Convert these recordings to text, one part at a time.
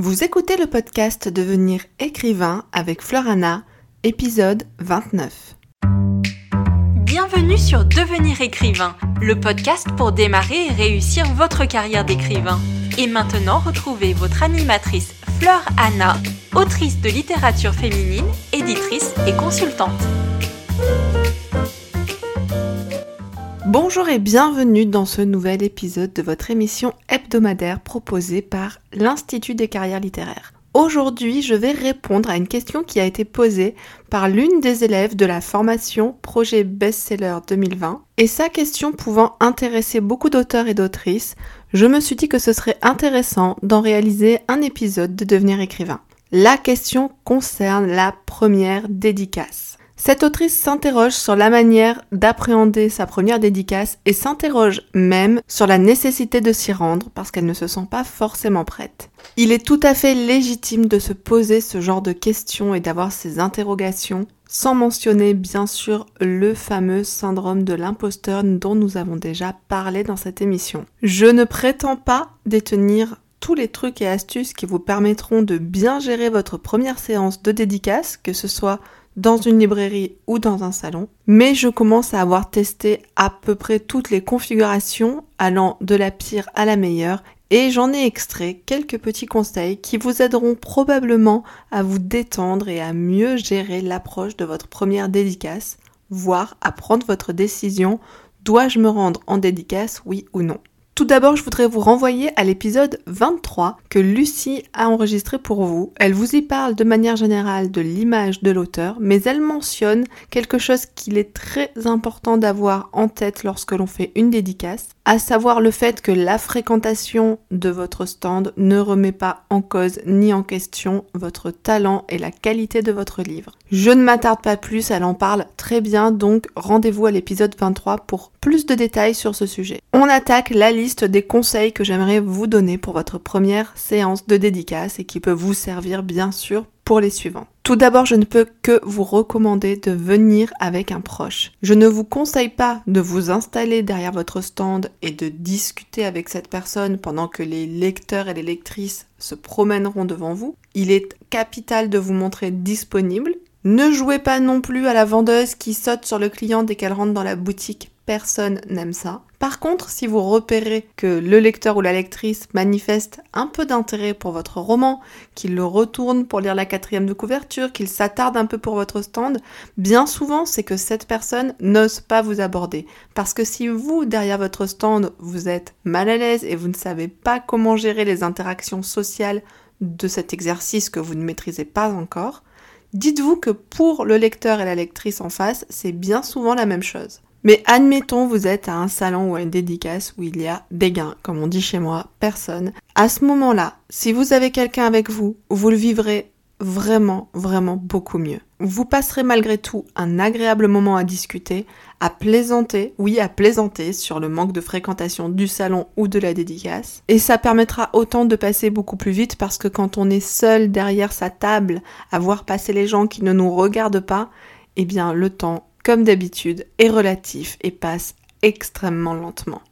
Vous écoutez le podcast Devenir écrivain avec Florana, épisode 29. Bienvenue sur Devenir écrivain, le podcast pour démarrer et réussir votre carrière d'écrivain. Et maintenant, retrouvez votre animatrice Fleur Anna, autrice de littérature féminine, éditrice et consultante. Bonjour et bienvenue dans ce nouvel épisode de votre émission hebdomadaire proposée par l'Institut des carrières littéraires. Aujourd'hui, je vais répondre à une question qui a été posée par l'une des élèves de la formation Projet Bestseller 2020. Et sa question pouvant intéresser beaucoup d'auteurs et d'autrices, je me suis dit que ce serait intéressant d'en réaliser un épisode de Devenir écrivain. La question concerne la première dédicace. Cette autrice s'interroge sur la manière d'appréhender sa première dédicace et s'interroge même sur la nécessité de s'y rendre parce qu'elle ne se sent pas forcément prête. Il est tout à fait légitime de se poser ce genre de questions et d'avoir ces interrogations sans mentionner bien sûr le fameux syndrome de l'imposteur dont nous avons déjà parlé dans cette émission. Je ne prétends pas détenir tous les trucs et astuces qui vous permettront de bien gérer votre première séance de dédicace, que ce soit dans une librairie ou dans un salon, mais je commence à avoir testé à peu près toutes les configurations allant de la pire à la meilleure et j'en ai extrait quelques petits conseils qui vous aideront probablement à vous détendre et à mieux gérer l'approche de votre première dédicace, voire à prendre votre décision, dois-je me rendre en dédicace, oui ou non. Tout d'abord, je voudrais vous renvoyer à l'épisode 23 que Lucie a enregistré pour vous. Elle vous y parle de manière générale de l'image de l'auteur, mais elle mentionne quelque chose qu'il est très important d'avoir en tête lorsque l'on fait une dédicace, à savoir le fait que la fréquentation de votre stand ne remet pas en cause ni en question votre talent et la qualité de votre livre. Je ne m'attarde pas plus, elle en parle très bien, donc rendez-vous à l'épisode 23 pour plus de détails sur ce sujet. On attaque la liste des conseils que j'aimerais vous donner pour votre première séance de dédicace et qui peut vous servir bien sûr les suivants. Tout d'abord, je ne peux que vous recommander de venir avec un proche. Je ne vous conseille pas de vous installer derrière votre stand et de discuter avec cette personne pendant que les lecteurs et les lectrices se promèneront devant vous. Il est capital de vous montrer disponible. Ne jouez pas non plus à la vendeuse qui saute sur le client dès qu'elle rentre dans la boutique personne n'aime ça. Par contre, si vous repérez que le lecteur ou la lectrice manifeste un peu d'intérêt pour votre roman, qu'il le retourne pour lire la quatrième de couverture, qu'il s'attarde un peu pour votre stand, bien souvent c'est que cette personne n'ose pas vous aborder. Parce que si vous, derrière votre stand, vous êtes mal à l'aise et vous ne savez pas comment gérer les interactions sociales de cet exercice que vous ne maîtrisez pas encore, dites-vous que pour le lecteur et la lectrice en face, c'est bien souvent la même chose. Mais admettons, vous êtes à un salon ou à une dédicace où il y a des gains, comme on dit chez moi, personne. À ce moment-là, si vous avez quelqu'un avec vous, vous le vivrez vraiment, vraiment beaucoup mieux. Vous passerez malgré tout un agréable moment à discuter, à plaisanter, oui, à plaisanter sur le manque de fréquentation du salon ou de la dédicace. Et ça permettra autant de passer beaucoup plus vite parce que quand on est seul derrière sa table à voir passer les gens qui ne nous regardent pas, eh bien, le temps d'habitude, est relatif et passe extrêmement lentement.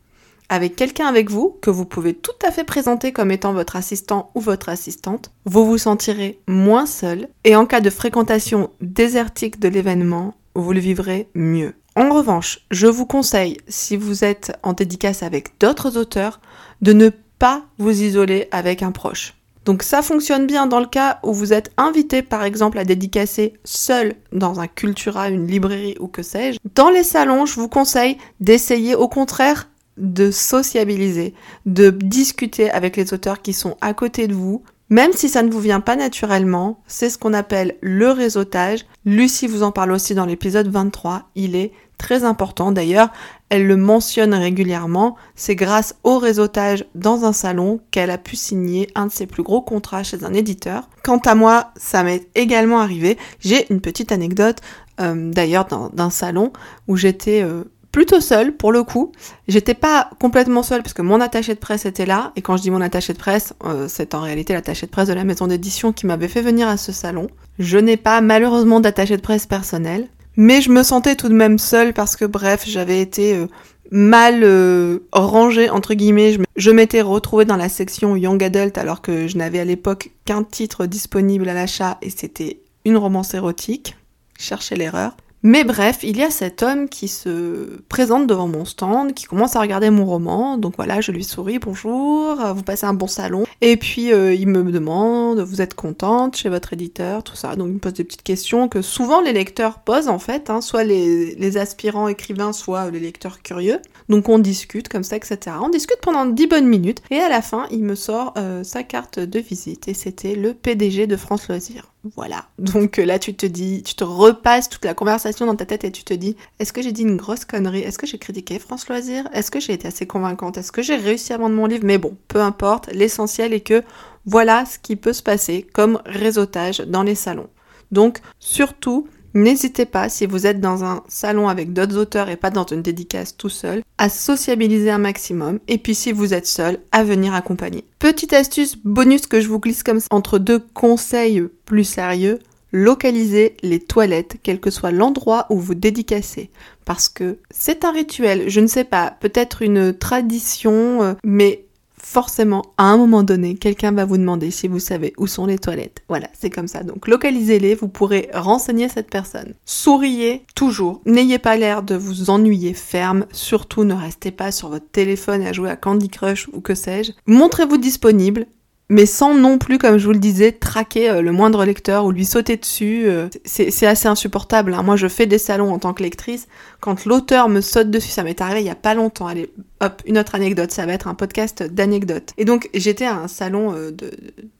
Avec quelqu'un avec vous, que vous pouvez tout à fait présenter comme étant votre assistant ou votre assistante, vous vous sentirez moins seul et en cas de fréquentation désertique de l'événement, vous le vivrez mieux. En revanche, je vous conseille, si vous êtes en dédicace avec d'autres auteurs, de ne pas vous isoler avec un proche. Donc ça fonctionne bien dans le cas où vous êtes invité par exemple à dédicacer seul dans un cultura, une librairie ou que sais-je. Dans les salons, je vous conseille d'essayer au contraire de sociabiliser, de discuter avec les auteurs qui sont à côté de vous, même si ça ne vous vient pas naturellement, c'est ce qu'on appelle le réseautage. Lucie vous en parle aussi dans l'épisode 23, il est très important d'ailleurs, elle le mentionne régulièrement, c'est grâce au réseautage dans un salon qu'elle a pu signer un de ses plus gros contrats chez un éditeur. Quant à moi, ça m'est également arrivé, j'ai une petite anecdote euh, d'ailleurs d'un salon où j'étais... Euh, plutôt seule pour le coup. J'étais pas complètement seule parce que mon attaché de presse était là et quand je dis mon attaché de presse, euh, c'est en réalité l'attaché de presse de la maison d'édition qui m'avait fait venir à ce salon. Je n'ai pas malheureusement d'attaché de presse personnel, mais je me sentais tout de même seule parce que bref, j'avais été euh, mal euh, rangé entre guillemets. Je m'étais retrouvée dans la section Young Adult alors que je n'avais à l'époque qu'un titre disponible à l'achat et c'était une romance érotique. Cherchez l'erreur. Mais bref, il y a cet homme qui se présente devant mon stand, qui commence à regarder mon roman. Donc voilà, je lui souris, bonjour, vous passez un bon salon. Et puis euh, il me demande, vous êtes contente chez votre éditeur, tout ça. Donc il me pose des petites questions que souvent les lecteurs posent en fait, hein, soit les, aspirants écrivains, soit les lecteurs curieux. Donc on discute comme ça, etc. On discute pendant 10 bonnes minutes. Et à la fin, il me sort euh, sa carte de visite. Et c'était le PDG de France Loisirs. Voilà. Donc euh, là, tu te dis, tu te repasses toute la conversation dans ta tête et tu te dis, est-ce que j'ai dit une grosse connerie? Est-ce que j'ai critiqué France Loisirs? Est-ce que j'ai été assez convaincante? Est-ce que j'ai réussi à vendre mon livre? Mais bon, peu importe. L'essentiel est que voilà ce qui peut se passer comme réseautage dans les salons. Donc, surtout, N'hésitez pas, si vous êtes dans un salon avec d'autres auteurs et pas dans une dédicace tout seul, à sociabiliser un maximum. Et puis si vous êtes seul, à venir accompagner. Petite astuce bonus que je vous glisse comme ça entre deux conseils plus sérieux. Localisez les toilettes, quel que soit l'endroit où vous dédicacez. Parce que c'est un rituel, je ne sais pas, peut-être une tradition, euh, mais forcément, à un moment donné, quelqu'un va vous demander si vous savez où sont les toilettes. Voilà, c'est comme ça. Donc localisez-les, vous pourrez renseigner cette personne. Souriez toujours. N'ayez pas l'air de vous ennuyer ferme. Surtout, ne restez pas sur votre téléphone à jouer à Candy Crush ou que sais-je. Montrez-vous disponible mais sans non plus, comme je vous le disais, traquer euh, le moindre lecteur ou lui sauter dessus. Euh, c'est assez insupportable. Hein. Moi, je fais des salons en tant que lectrice. Quand l'auteur me saute dessus, ça m'est arrivé il y a pas longtemps. Allez, hop, une autre anecdote. Ça va être un podcast d'anecdotes. Et donc, j'étais à un salon euh,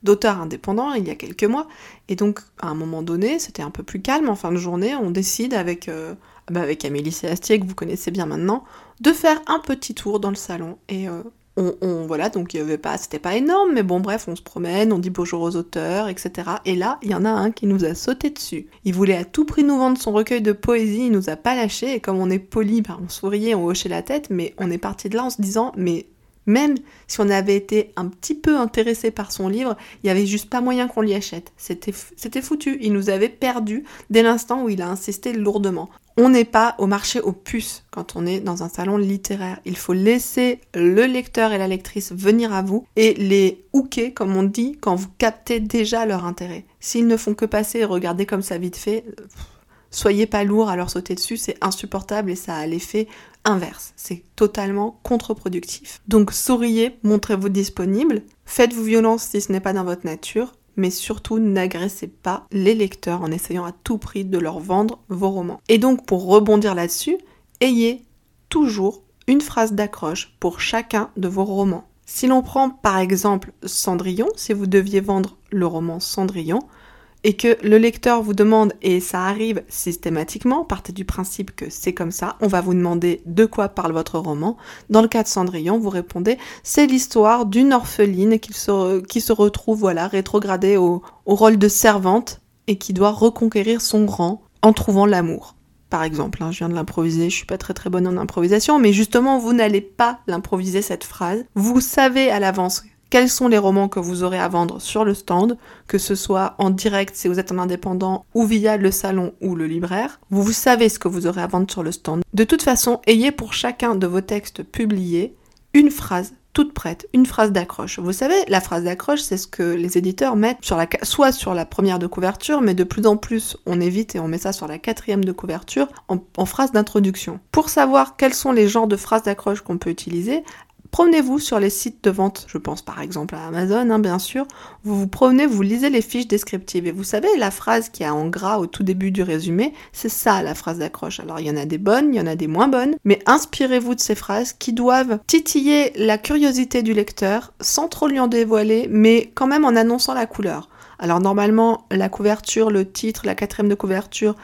d'auteurs indépendants il y a quelques mois. Et donc, à un moment donné, c'était un peu plus calme en fin de journée. On décide avec, bah avec Amélie Séastier, que vous connaissez bien maintenant, de faire un petit tour dans le salon. Et on, voilà, donc il y avait pas, c'était pas énorme, mais bon, bref, on se promène, on dit bonjour aux auteurs, etc. Et là, il y en a un qui nous a sauté dessus. Il voulait à tout prix nous vendre son recueil de poésie, il nous a pas lâché, et comme on est poli, bah, on souriait, on hochait la tête, mais on est parti de là en se disant, mais même si on avait été un petit peu intéressé par son livre, il y avait juste pas moyen qu'on l'y achète. C'était, foutu. Il nous avait perdu dès l'instant où il a insisté lourdement. On n'est pas au marché aux puces quand on est dans un salon littéraire. Il faut laisser le lecteur et la lectrice venir à vous et les hooker, comme on dit, quand vous captez déjà leur intérêt. S'ils ne font que passer et regarder comme ça vite fait, soyez pas lourd à leur sauter dessus, c'est insupportable et ça a l'effet inverse. C'est totalement contre-productif. Donc souriez, montrez-vous disponible, faites-vous violence si ce n'est pas dans votre nature, mais surtout n'agressez pas les lecteurs en essayant à tout prix de leur vendre vos romans. Et donc pour rebondir là-dessus, ayez toujours une phrase d'accroche pour chacun de vos romans. Si l'on prend par exemple Cendrillon, si vous deviez vendre le roman Cendrillon, et que le lecteur vous demande, et ça arrive systématiquement, partez du principe que c'est comme ça, on va vous demander de quoi parle votre roman. Dans le cas de Cendrillon, vous répondez, c'est l'histoire d'une orpheline qui se, qui se retrouve, voilà, rétrogradée au, au rôle de servante et qui doit reconquérir son rang en trouvant l'amour. Par exemple, hein, je viens de l'improviser, je suis pas très très bonne en improvisation, mais justement, vous n'allez pas l'improviser cette phrase. Vous savez à l'avance quels sont les romans que vous aurez à vendre sur le stand, que ce soit en direct si vous êtes un indépendant ou via le salon ou le libraire. Vous, savez ce que vous aurez à vendre sur le stand. De toute façon, ayez pour chacun de vos textes publiés une phrase toute prête, une phrase d'accroche. Vous savez, la phrase d'accroche, c'est ce que les éditeurs mettent soit sur la première de couverture, mais de plus en plus, on évite et on met ça sur la quatrième de couverture en phrase d'introduction. Pour savoir quels sont les genres de phrases d'accroche qu'on peut utiliser, Promenez-vous sur les sites de vente, je pense par exemple à Amazon, hein, bien sûr. Vous vous promenez, vous lisez les fiches descriptives et vous savez, la phrase qui a en gras au tout début du résumé, c'est ça la phrase d'accroche. Alors il y en a des bonnes, il y en a des moins bonnes, mais inspirez-vous de ces phrases qui doivent titiller la curiosité du lecteur sans trop lui en dévoiler, mais quand même en annonçant la couleur. Alors normalement, la couverture, le titre, la quatrième de couverture,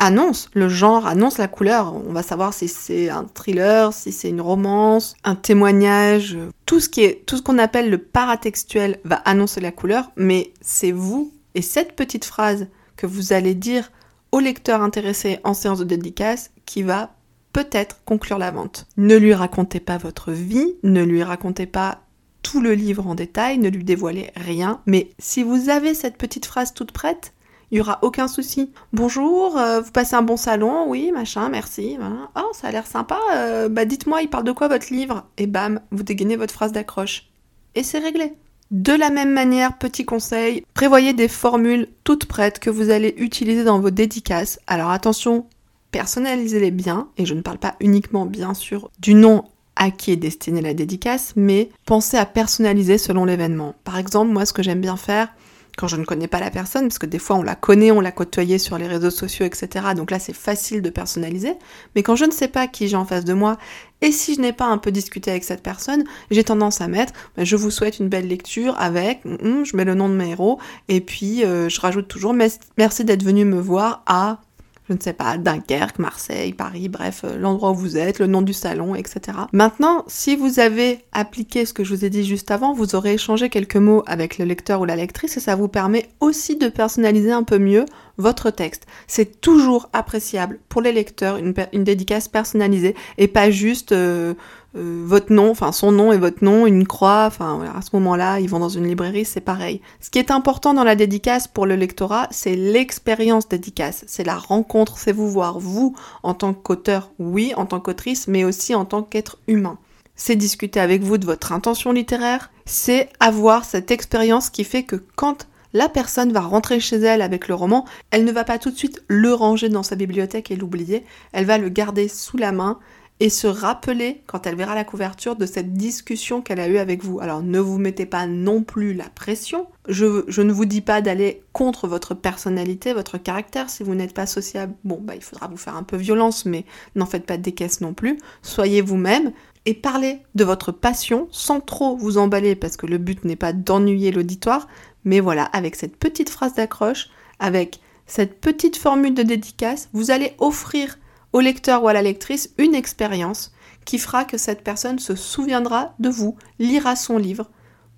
annonce le genre, annonce la couleur. On va savoir si c'est un thriller, si c'est une romance, un témoignage. Tout ce qui est, tout ce qu'on appelle le paratextuel va annoncer la couleur, mais c'est vous et cette petite phrase que vous allez dire au lecteur intéressé en séance de dédicace qui va peut-être conclure la vente. Ne lui racontez pas votre vie, ne lui racontez pas tout le livre en détail, ne lui dévoilez rien, mais si vous avez cette petite phrase toute prête, Il y aura aucun souci. Bonjour, euh, vous passez un bon salon Oui, machin, merci. Oh, ça a l'air sympa. Euh, bah dites-moi, il parle de quoi votre livre? Et bam, vous dégainez votre phrase d'accroche. Et c'est réglé. De la même manière, petit conseil, prévoyez des formules toutes prêtes que vous allez utiliser dans vos dédicaces. Alors attention, personnalisez-les bien, et je ne parle pas uniquement bien sûr du nom à qui est destinée la dédicace, mais pensez à personnaliser selon l'événement. Par exemple, moi ce que j'aime bien faire, quand je ne connais pas la personne, parce que des fois on la connaît, on l'a côtoyée sur les réseaux sociaux, etc. Donc là c'est facile de personnaliser. Mais quand je ne sais pas qui j'ai en face de moi, et si je n'ai pas un peu discuté avec cette personne, j'ai tendance à mettre bah, je vous souhaite une belle lecture avec, mm, mm, je mets le nom de mes héros, et puis euh, je rajoute toujours merci d'être venu me voir à je ne sais pas, Dunkerque, Marseille, Paris, bref, euh, l'endroit où vous êtes, le nom du salon, etc. Maintenant, si vous avez appliqué ce que je vous ai dit juste avant, vous aurez échangé quelques mots avec le lecteur ou la lectrice et ça vous permet aussi de personnaliser un peu mieux votre texte. C'est toujours appréciable pour les lecteurs une, dédicace personnalisée et pas juste euh, euh, votre nom, enfin son nom et votre nom, une croix, enfin à ce moment-là, ils vont dans une librairie, c'est pareil. Ce qui est important dans la dédicace pour le lectorat, c'est l'expérience dédicace, c'est la rencontre, c'est vous voir, vous en tant qu'auteur, oui, en tant qu'autrice, mais aussi en tant qu'être humain. C'est discuter avec vous de votre intention littéraire, c'est avoir cette expérience qui fait que quand la personne va rentrer chez elle avec le roman, elle ne va pas tout de suite le ranger dans sa bibliothèque et l'oublier, elle va le garder sous la main, et se rappeler, quand elle verra la couverture, de cette discussion qu'elle a eue avec vous. Alors ne vous mettez pas non plus la pression. Je, ne vous dis pas d'aller contre votre personnalité, votre caractère. Si vous n'êtes pas sociable, bon, bah, il faudra vous faire un peu violence, mais n'en faites pas des caisses non plus. Soyez vous-même et parlez de votre passion sans trop vous emballer, parce que le but n'est pas d'ennuyer l'auditoire, mais voilà, avec cette petite phrase d'accroche, avec cette petite formule de dédicace, vous allez offrir au lecteur ou à la lectrice une expérience qui fera que cette personne se souviendra de vous, lira son livre,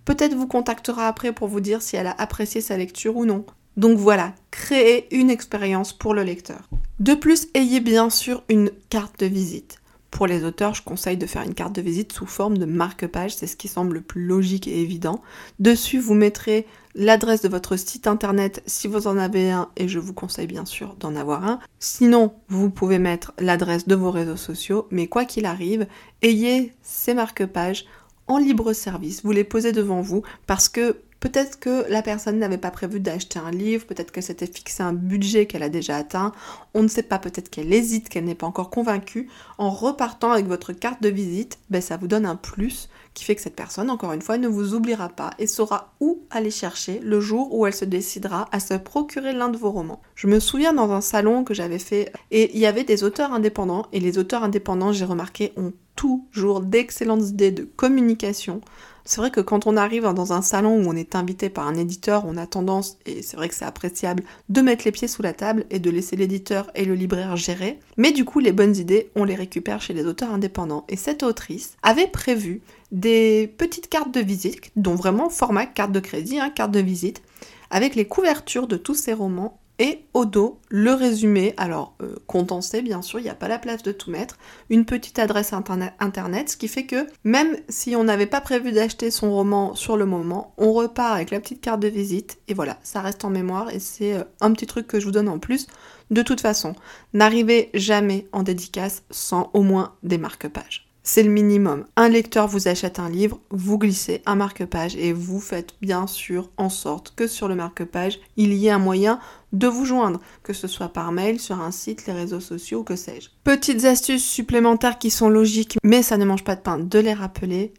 peut-être vous contactera après pour vous dire si elle a apprécié sa lecture ou non. Donc voilà, créez une expérience pour le lecteur. De plus, ayez bien sûr une carte de visite. Pour les auteurs, je conseille de faire une carte de visite sous forme de marque-page, c'est ce qui semble le plus logique et évident. Dessus, vous mettrez l'adresse de votre site internet si vous en avez un, et je vous conseille bien sûr d'en avoir un. Sinon, vous pouvez mettre l'adresse de vos réseaux sociaux, mais quoi qu'il arrive, ayez ces marque-pages en libre service. Vous les posez devant vous parce que Peut-être que la personne n'avait pas prévu d'acheter un livre, peut-être qu'elle s'était fixé un budget qu'elle a déjà atteint, on ne sait pas, peut-être qu'elle hésite, qu'elle n'est pas encore convaincue. En repartant avec votre carte de visite, ben, ça vous donne un plus qui fait que cette personne, encore une fois, ne vous oubliera pas et saura où aller chercher le jour où elle se décidera à se procurer l'un de vos romans. Je me souviens dans un salon que j'avais fait et il y avait des auteurs indépendants et les auteurs indépendants, j'ai remarqué, ont toujours d'excellentes idées de communication c'est vrai que quand on arrive dans un salon où on est invité par un éditeur, on a tendance, et c'est vrai que c'est appréciable, de mettre les pieds sous la table et de laisser l'éditeur et le libraire gérer. Mais du coup, les bonnes idées, on les récupère chez les auteurs indépendants. Et cette autrice avait prévu des petites cartes de visite, dont vraiment format carte de crédit, hein, carte de visite, avec les couvertures de tous ses romans et au dos, le résumé, alors euh, condensé bien sûr, il n'y a pas la place de tout mettre, une petite adresse internet, ce qui fait que même si on n'avait pas prévu d'acheter son roman sur le moment, on repart avec la petite carte de visite et voilà, ça reste en mémoire et c'est euh, un petit truc que je vous donne en plus. De toute façon, n'arrivez jamais en dédicace sans au moins des marque-pages. C'est le minimum. Un lecteur vous achète un livre, vous glissez un marque-page et vous faites bien sûr en sorte que sur le marque-page, il y ait un moyen de vous joindre, que ce soit par mail, sur un site, les réseaux sociaux que sais-je. Petites astuces supplémentaires qui sont logiques, mais ça ne mange pas de pain de les rappeler.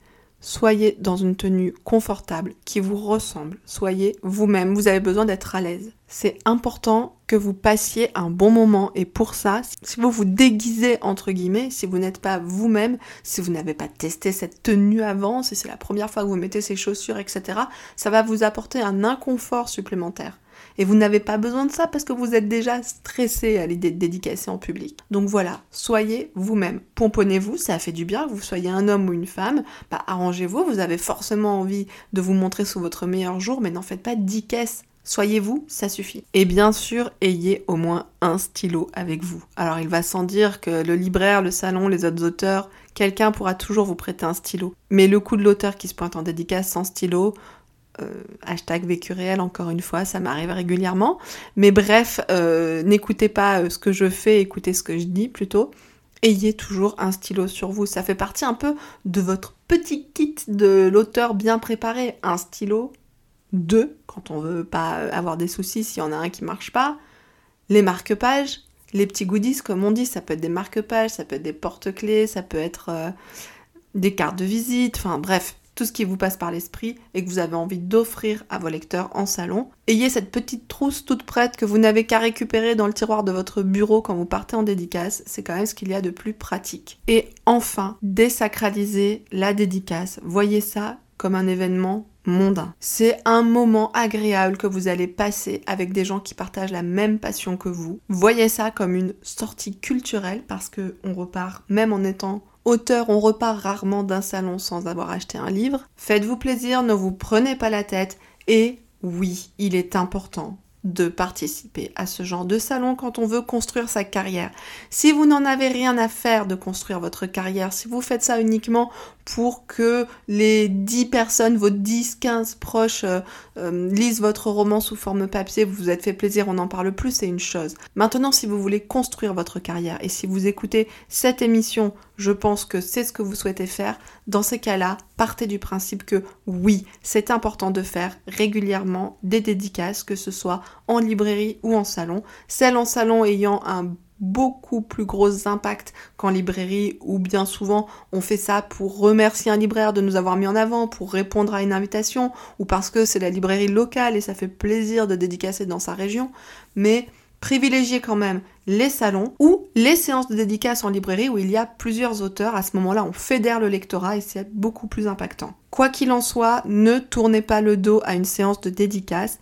Soyez dans une tenue confortable qui vous ressemble. Soyez vous-même. Vous avez besoin d'être à l'aise. C'est important que vous passiez un bon moment et pour ça, si vous vous déguisez entre guillemets, si vous n'êtes pas vous-même, si vous n'avez pas testé cette tenue avant, si c'est la première fois que vous mettez ces chaussures, etc., ça va vous apporter un inconfort supplémentaire. Et vous n'avez pas besoin de ça parce que vous êtes déjà stressé à l'idée de dédicacer en public. Donc voilà, soyez vous-même. Pomponnez-vous, ça fait du bien, vous soyez un homme ou une femme, bah arrangez-vous, vous avez forcément envie de vous montrer sous votre meilleur jour, mais n'en faites pas 10 caisses. Soyez vous, ça suffit. Et bien sûr, ayez au moins un stylo avec vous. Alors il va sans dire que le libraire, le salon, les autres auteurs, quelqu'un pourra toujours vous prêter un stylo. Mais le coup de l'auteur qui se pointe en dédicace sans stylo, Euh, hashtag vécu réel, encore une fois, ça m'arrive régulièrement. Mais bref, euh, n'écoutez pas euh, ce que je fais, écoutez ce que je dis plutôt. Ayez toujours un stylo sur vous. Ça fait partie un peu de votre petit kit de l'auteur bien préparé. Un stylo, deux, quand on veut pas avoir des soucis s'il y en a un qui marche pas. Les marque-pages, les petits goodies, comme on dit, ça peut être des marque-pages, ça peut être des porte-clés, ça peut être des cartes de visite, enfin bref, tout ce qui vous passe par l'esprit et que vous avez envie d'offrir à vos lecteurs en salon. Ayez cette petite trousse toute prête que vous n'avez qu'à récupérer dans le tiroir de votre bureau quand vous partez en dédicace, c'est quand même ce qu'il y a de plus pratique. Et enfin, désacraliser la dédicace. Voyez ça comme un événement mondain. C'est un moment agréable que vous allez passer avec des gens qui partagent la même passion que vous. Voyez ça comme une sortie culturelle parce que on repart même en étant Auteur, on repart rarement d'un salon sans avoir acheté un livre. Faites-vous plaisir, ne vous prenez pas la tête et oui, il est important de participer à ce genre de salon quand on veut construire sa carrière. Si vous n'en avez rien à faire de construire votre carrière, si vous faites ça uniquement pour que les 10 personnes, vos 10, 15 proches euh, euh, lisent votre roman sous forme papier, vous vous êtes fait plaisir, on n'en parle plus, c'est une chose. Maintenant, si vous voulez construire votre carrière et si vous écoutez cette émission, je pense que c'est ce que vous souhaitez faire. Dans ces cas-là, partez du principe que oui, c'est important de faire régulièrement des dédicaces, que ce soit en librairie ou en salon. Celles en salon ayant un beaucoup plus gros impact qu'en librairie où bien souvent on fait ça pour remercier un libraire de nous avoir mis en avant, pour répondre à une invitation ou parce que c'est la librairie locale et ça fait plaisir de dédicacer dans sa région. Mais privilégiez quand même les salons ou les séances de dédicace en librairie où il y a plusieurs auteurs. À ce moment-là, on fédère le lectorat et c'est beaucoup plus impactant. Quoi qu'il en soit, ne tournez pas le dos à une séance de dédicace.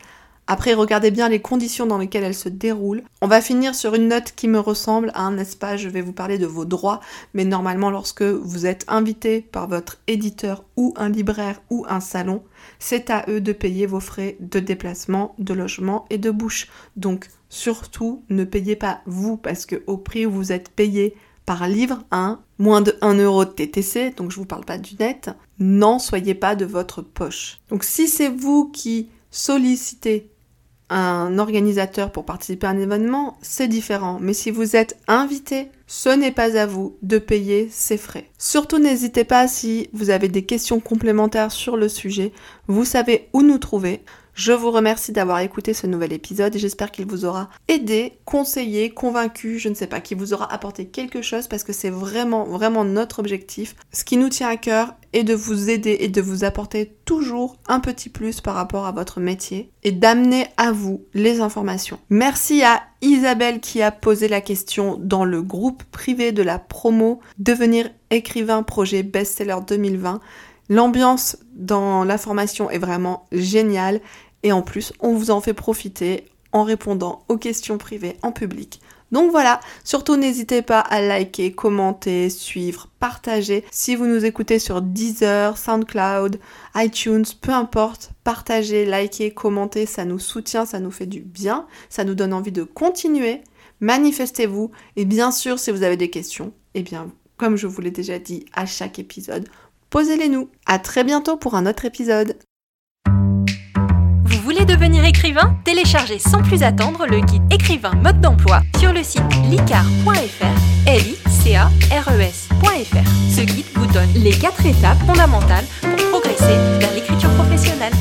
Après, regardez bien les conditions dans lesquelles elle se déroule. On va finir sur une note qui me ressemble, à un n'est-ce pas? Je vais vous parler de vos droits, mais normalement, lorsque vous êtes invité par votre éditeur ou un libraire ou un salon, c'est à eux de payer vos frais de déplacement, de logement et de bouche. Donc, surtout, ne payez pas vous, parce que au prix où vous êtes payé par livre, hein, moins de 1 euro de TTC, donc je vous parle pas du net, n'en soyez pas de votre poche. Donc si c'est vous qui sollicitez un organisateur pour participer à un événement, c'est différent. Mais si vous êtes invité, ce n'est pas à vous de payer ces frais. Surtout n'hésitez pas si vous avez des questions complémentaires sur le sujet. Vous savez où nous trouver. Je vous remercie d'avoir écouté ce nouvel épisode et j'espère qu'il vous aura aidé, conseillé, convaincu, je ne sais pas, qu'il vous aura apporté quelque chose parce que c'est vraiment, vraiment notre objectif. Ce qui nous tient à cœur est de vous aider et de vous apporter toujours un petit plus par rapport à votre métier et d'amener à vous les informations. Merci à Isabelle qui a posé la question dans le groupe privé de la promo Devenir écrivain projet best-seller 2020. L'ambiance dans la formation est vraiment géniale et en plus on vous en fait profiter en répondant aux questions privées en public. Donc voilà, surtout n'hésitez pas à liker, commenter, suivre, partager. Si vous nous écoutez sur Deezer, SoundCloud, iTunes, peu importe, partagez, likez, commentez, ça nous soutient, ça nous fait du bien, ça nous donne envie de continuer. Manifestez-vous et bien sûr si vous avez des questions, eh bien comme je vous l'ai déjà dit à chaque épisode, posez-les-nous. À très bientôt pour un autre épisode. Vous voulez devenir écrivain? Téléchargez sans plus attendre le guide écrivain mode d'emploi sur le site licar.fr, l i c Ce guide vous donne les quatre étapes fondamentales pour progresser vers l'écriture professionnelle.